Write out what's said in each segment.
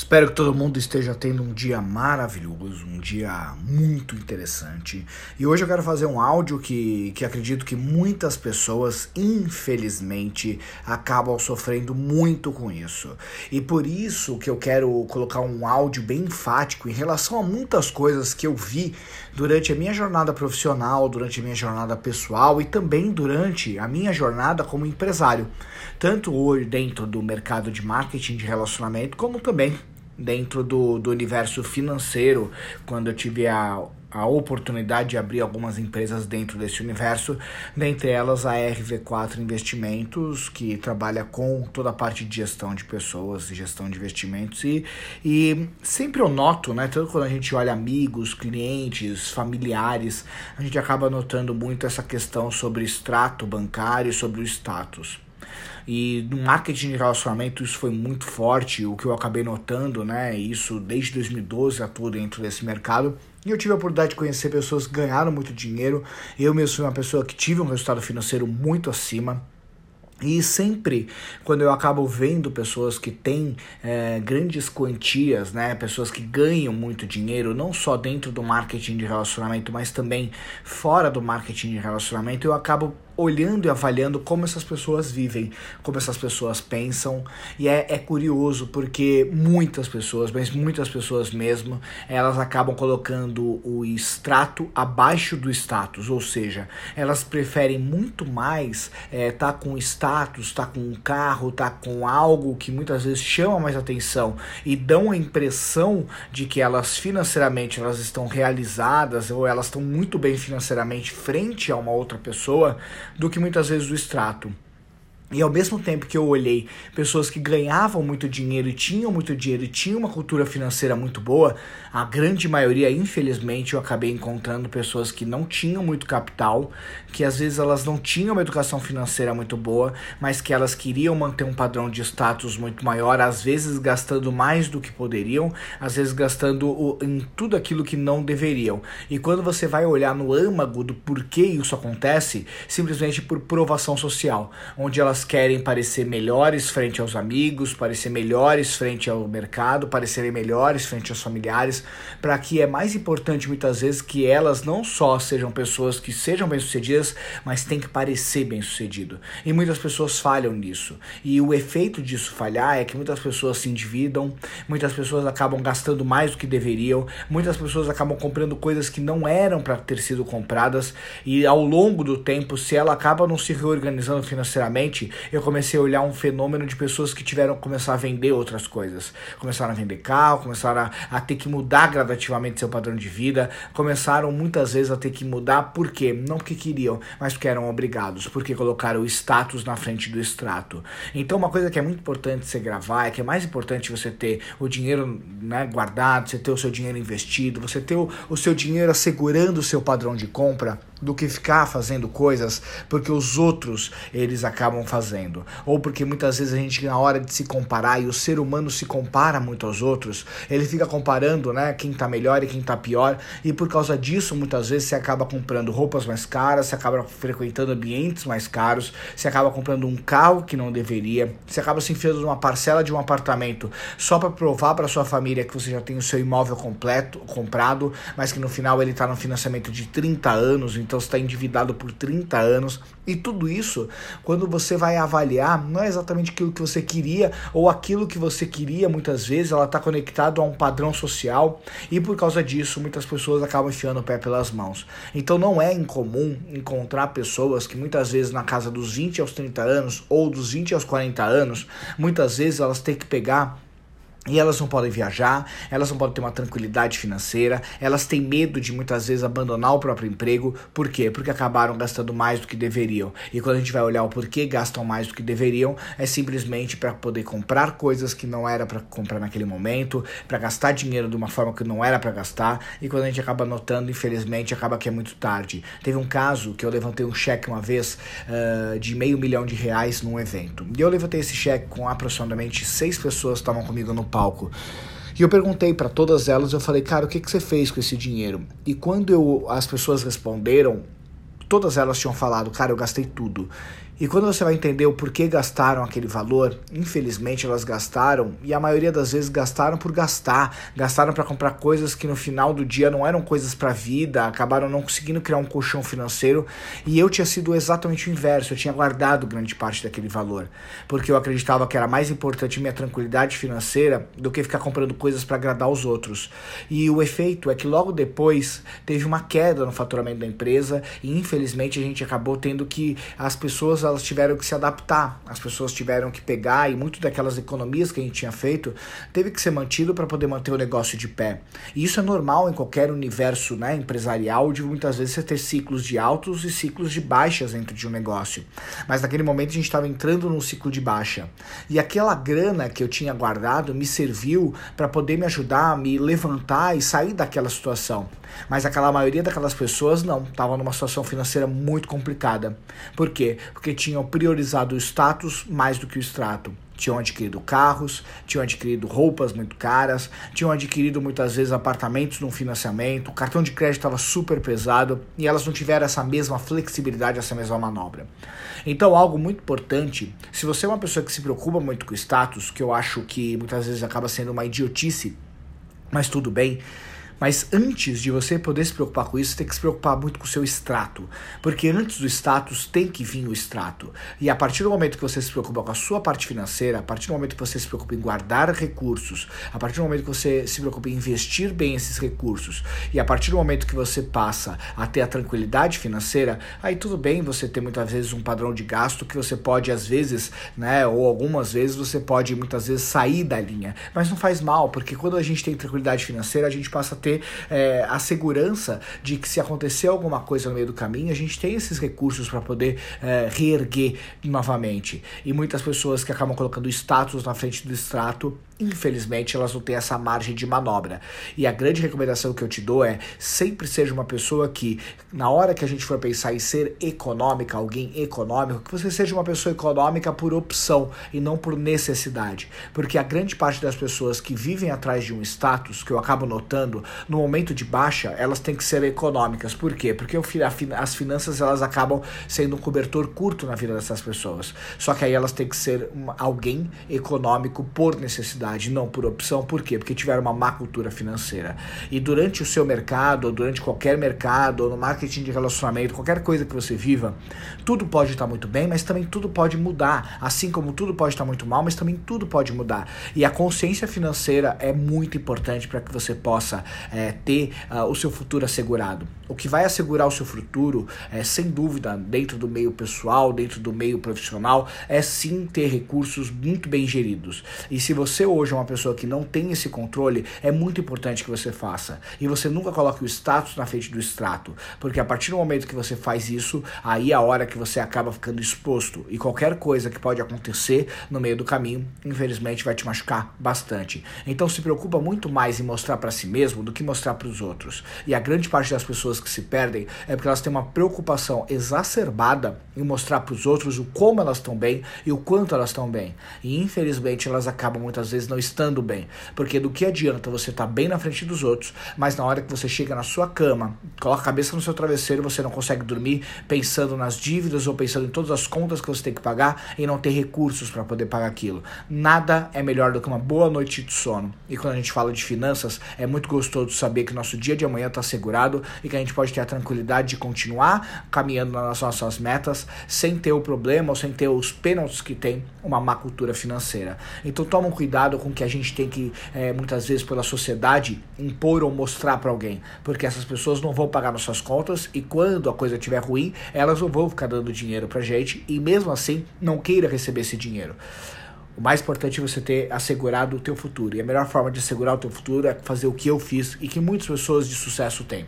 Espero que todo mundo esteja tendo um dia maravilhoso, um dia muito interessante. E hoje eu quero fazer um áudio que, que acredito que muitas pessoas, infelizmente, acabam sofrendo muito com isso. E por isso que eu quero colocar um áudio bem enfático em relação a muitas coisas que eu vi durante a minha jornada profissional, durante a minha jornada pessoal e também durante a minha jornada como empresário. Tanto hoje dentro do mercado de marketing de relacionamento, como também dentro do, do universo financeiro, quando eu tive a, a oportunidade de abrir algumas empresas dentro desse universo, dentre elas a RV4 Investimentos, que trabalha com toda a parte de gestão de pessoas gestão de investimentos. E, e sempre eu noto, né, tanto quando a gente olha amigos, clientes, familiares, a gente acaba notando muito essa questão sobre extrato bancário, sobre o status. E no marketing de relacionamento isso foi muito forte, o que eu acabei notando, né? Isso desde 2012 atuo dentro desse mercado. E eu tive a oportunidade de conhecer pessoas que ganharam muito dinheiro. Eu mesmo fui uma pessoa que tive um resultado financeiro muito acima. E sempre quando eu acabo vendo pessoas que têm é, grandes quantias, né, pessoas que ganham muito dinheiro, não só dentro do marketing de relacionamento, mas também fora do marketing de relacionamento, eu acabo olhando e avaliando como essas pessoas vivem, como essas pessoas pensam. E é, é curioso porque muitas pessoas, mas muitas pessoas mesmo, elas acabam colocando o extrato abaixo do status, ou seja, elas preferem muito mais estar é, tá com status, estar tá com um carro, estar tá com algo que muitas vezes chama mais atenção e dão a impressão de que elas financeiramente elas estão realizadas ou elas estão muito bem financeiramente frente a uma outra pessoa do que muitas vezes o extrato. E ao mesmo tempo que eu olhei pessoas que ganhavam muito dinheiro e tinham muito dinheiro e tinham uma cultura financeira muito boa, a grande maioria, infelizmente, eu acabei encontrando pessoas que não tinham muito capital, que às vezes elas não tinham uma educação financeira muito boa, mas que elas queriam manter um padrão de status muito maior, às vezes gastando mais do que poderiam, às vezes gastando em tudo aquilo que não deveriam. E quando você vai olhar no âmago do porquê isso acontece, simplesmente por provação social, onde elas elas querem parecer melhores frente aos amigos, parecer melhores frente ao mercado, parecerem melhores frente aos familiares, para que é mais importante muitas vezes que elas não só sejam pessoas que sejam bem-sucedidas, mas tem que parecer bem-sucedido. E muitas pessoas falham nisso. E o efeito disso falhar é que muitas pessoas se endividam, muitas pessoas acabam gastando mais do que deveriam, muitas pessoas acabam comprando coisas que não eram para ter sido compradas e ao longo do tempo, se ela acaba não se reorganizando financeiramente, eu comecei a olhar um fenômeno de pessoas que tiveram que começar a vender outras coisas. Começaram a vender carro, começaram a, a ter que mudar gradativamente seu padrão de vida, começaram muitas vezes a ter que mudar, por quê? Não porque queriam, mas porque eram obrigados, porque colocaram o status na frente do extrato. Então, uma coisa que é muito importante você gravar é que é mais importante você ter o dinheiro né, guardado, você ter o seu dinheiro investido, você ter o, o seu dinheiro assegurando o seu padrão de compra do que ficar fazendo coisas porque os outros eles acabam fazendo. Ou porque muitas vezes a gente na hora de se comparar e o ser humano se compara muito aos outros ele fica comparando né quem tá melhor e quem tá pior. E por causa disso muitas vezes você acaba comprando roupas mais caras você acaba frequentando ambientes mais caros você acaba comprando um carro que não deveria você acaba se enfiando numa parcela de um apartamento só para provar para sua família que você já tem o seu imóvel completo comprado mas que no final ele tá no financiamento de 30 anos então você está endividado por 30 anos. E tudo isso, quando você vai avaliar, não é exatamente aquilo que você queria, ou aquilo que você queria, muitas vezes, ela está conectado a um padrão social, e por causa disso, muitas pessoas acabam enfiando o pé pelas mãos. Então não é incomum encontrar pessoas que muitas vezes na casa dos 20 aos 30 anos, ou dos 20 aos 40 anos, muitas vezes elas têm que pegar e elas não podem viajar, elas não podem ter uma tranquilidade financeira, elas têm medo de muitas vezes abandonar o próprio emprego. Por quê? Porque acabaram gastando mais do que deveriam. E quando a gente vai olhar o porquê gastam mais do que deveriam, é simplesmente para poder comprar coisas que não era para comprar naquele momento, para gastar dinheiro de uma forma que não era para gastar. E quando a gente acaba notando, infelizmente, acaba que é muito tarde. Teve um caso que eu levantei um cheque uma vez uh, de meio milhão de reais num evento. E eu levantei esse cheque com aproximadamente seis pessoas que estavam comigo no palco. E eu perguntei para todas elas, eu falei, cara, o que, que você fez com esse dinheiro? E quando eu, as pessoas responderam, todas elas tinham falado, cara, eu gastei tudo. E quando você vai entender o porquê gastaram aquele valor, infelizmente elas gastaram e a maioria das vezes gastaram por gastar, gastaram para comprar coisas que no final do dia não eram coisas para a vida, acabaram não conseguindo criar um colchão financeiro e eu tinha sido exatamente o inverso, eu tinha guardado grande parte daquele valor, porque eu acreditava que era mais importante minha tranquilidade financeira do que ficar comprando coisas para agradar os outros. E o efeito é que logo depois teve uma queda no faturamento da empresa e infelizmente a gente acabou tendo que as pessoas elas tiveram que se adaptar, as pessoas tiveram que pegar e muito daquelas economias que a gente tinha feito teve que ser mantido para poder manter o negócio de pé. E isso é normal em qualquer universo né, empresarial, de muitas vezes você ter ciclos de altos e ciclos de baixas dentro de um negócio. Mas naquele momento a gente estava entrando num ciclo de baixa. E aquela grana que eu tinha guardado me serviu para poder me ajudar a me levantar e sair daquela situação. Mas aquela maioria daquelas pessoas não, estavam numa situação financeira muito complicada. Por quê? Porque tinham priorizado o status mais do que o extrato tinham adquirido carros, tinham adquirido roupas muito caras, tinham adquirido muitas vezes apartamentos num financiamento, o cartão de crédito estava super pesado e elas não tiveram essa mesma flexibilidade, essa mesma manobra. Então, algo muito importante, se você é uma pessoa que se preocupa muito com o status, que eu acho que muitas vezes acaba sendo uma idiotice, mas tudo bem, mas antes de você poder se preocupar com isso, tem que se preocupar muito com o seu extrato. Porque antes do status tem que vir o extrato. E a partir do momento que você se preocupa com a sua parte financeira, a partir do momento que você se preocupa em guardar recursos, a partir do momento que você se preocupa em investir bem esses recursos, e a partir do momento que você passa a ter a tranquilidade financeira, aí tudo bem você ter muitas vezes um padrão de gasto que você pode, às vezes, né, ou algumas vezes você pode muitas vezes sair da linha. Mas não faz mal, porque quando a gente tem tranquilidade financeira, a gente passa a ter ter é, a segurança de que se acontecer alguma coisa no meio do caminho, a gente tem esses recursos para poder é, reerguer novamente. E muitas pessoas que acabam colocando status na frente do extrato infelizmente elas não têm essa margem de manobra. E a grande recomendação que eu te dou é sempre seja uma pessoa que, na hora que a gente for pensar em ser econômica, alguém econômico, que você seja uma pessoa econômica por opção e não por necessidade. Porque a grande parte das pessoas que vivem atrás de um status, que eu acabo notando, no momento de baixa, elas têm que ser econômicas. Por quê? Porque as finanças elas acabam sendo um cobertor curto na vida dessas pessoas. Só que aí elas têm que ser alguém econômico por necessidade não por opção. Por quê? Porque tiveram uma má cultura financeira. E durante o seu mercado, ou durante qualquer mercado, ou no marketing de relacionamento, qualquer coisa que você viva, tudo pode estar muito bem, mas também tudo pode mudar. Assim como tudo pode estar muito mal, mas também tudo pode mudar. E a consciência financeira é muito importante para que você possa é, ter uh, o seu futuro assegurado. O que vai assegurar o seu futuro, é, sem dúvida, dentro do meio pessoal, dentro do meio profissional, é sim ter recursos muito bem geridos. E se você hoje é uma pessoa que não tem esse controle, é muito importante que você faça. E você nunca coloque o status na frente do extrato, porque a partir do momento que você faz isso, aí é a hora que você acaba ficando exposto. E qualquer coisa que pode acontecer no meio do caminho, infelizmente, vai te machucar bastante. Então se preocupa muito mais em mostrar para si mesmo do que mostrar para os outros. E a grande parte das pessoas que se perdem é porque elas têm uma preocupação exacerbada em mostrar para os outros o como elas estão bem e o quanto elas estão bem. E infelizmente elas acabam muitas vezes vezes não estando bem. Porque do que adianta você estar tá bem na frente dos outros, mas na hora que você chega na sua cama, coloca a cabeça no seu travesseiro, você não consegue dormir pensando nas dívidas ou pensando em todas as contas que você tem que pagar e não ter recursos para poder pagar aquilo. Nada é melhor do que uma boa noite de sono. E quando a gente fala de finanças, é muito gostoso saber que nosso dia de amanhã está assegurado e que a gente pode ter a tranquilidade de continuar caminhando nas nossas metas sem ter o problema ou sem ter os pênaltis que tem uma má cultura financeira. Então toma um cuidado com que a gente tem que, é, muitas vezes, pela sociedade, impor ou mostrar para alguém. Porque essas pessoas não vão pagar nossas contas e quando a coisa estiver ruim, elas não vão ficar dando dinheiro pra gente e mesmo assim não queira receber esse dinheiro. O mais importante é você ter assegurado o teu futuro. E a melhor forma de assegurar o teu futuro é fazer o que eu fiz e que muitas pessoas de sucesso têm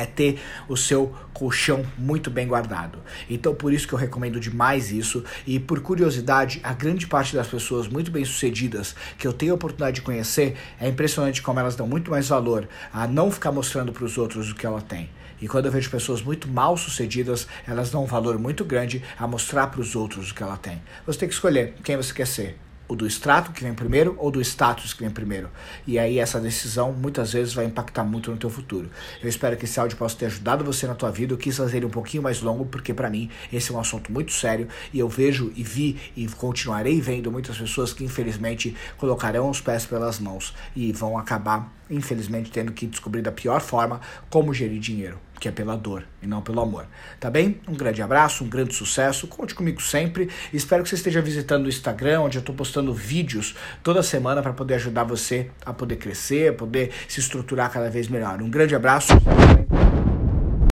é ter o seu colchão muito bem guardado. Então, por isso que eu recomendo demais isso. E por curiosidade, a grande parte das pessoas muito bem sucedidas que eu tenho a oportunidade de conhecer, é impressionante como elas dão muito mais valor a não ficar mostrando para os outros o que ela tem. E quando eu vejo pessoas muito mal sucedidas, elas dão um valor muito grande a mostrar para os outros o que ela tem. Você tem que escolher quem você quer ser o do extrato que vem primeiro ou do status que vem primeiro. E aí essa decisão muitas vezes vai impactar muito no teu futuro. Eu espero que esse áudio possa ter ajudado você na tua vida. Eu quis fazer ele um pouquinho mais longo porque para mim esse é um assunto muito sério e eu vejo e vi e continuarei vendo muitas pessoas que infelizmente colocarão os pés pelas mãos e vão acabar infelizmente tendo que descobrir da pior forma como gerir dinheiro que é pela dor e não pelo amor. Tá bem? Um grande abraço, um grande sucesso. Conte comigo sempre. Espero que você esteja visitando o Instagram, onde eu estou postando vídeos toda semana para poder ajudar você a poder crescer, poder se estruturar cada vez melhor. Um grande abraço.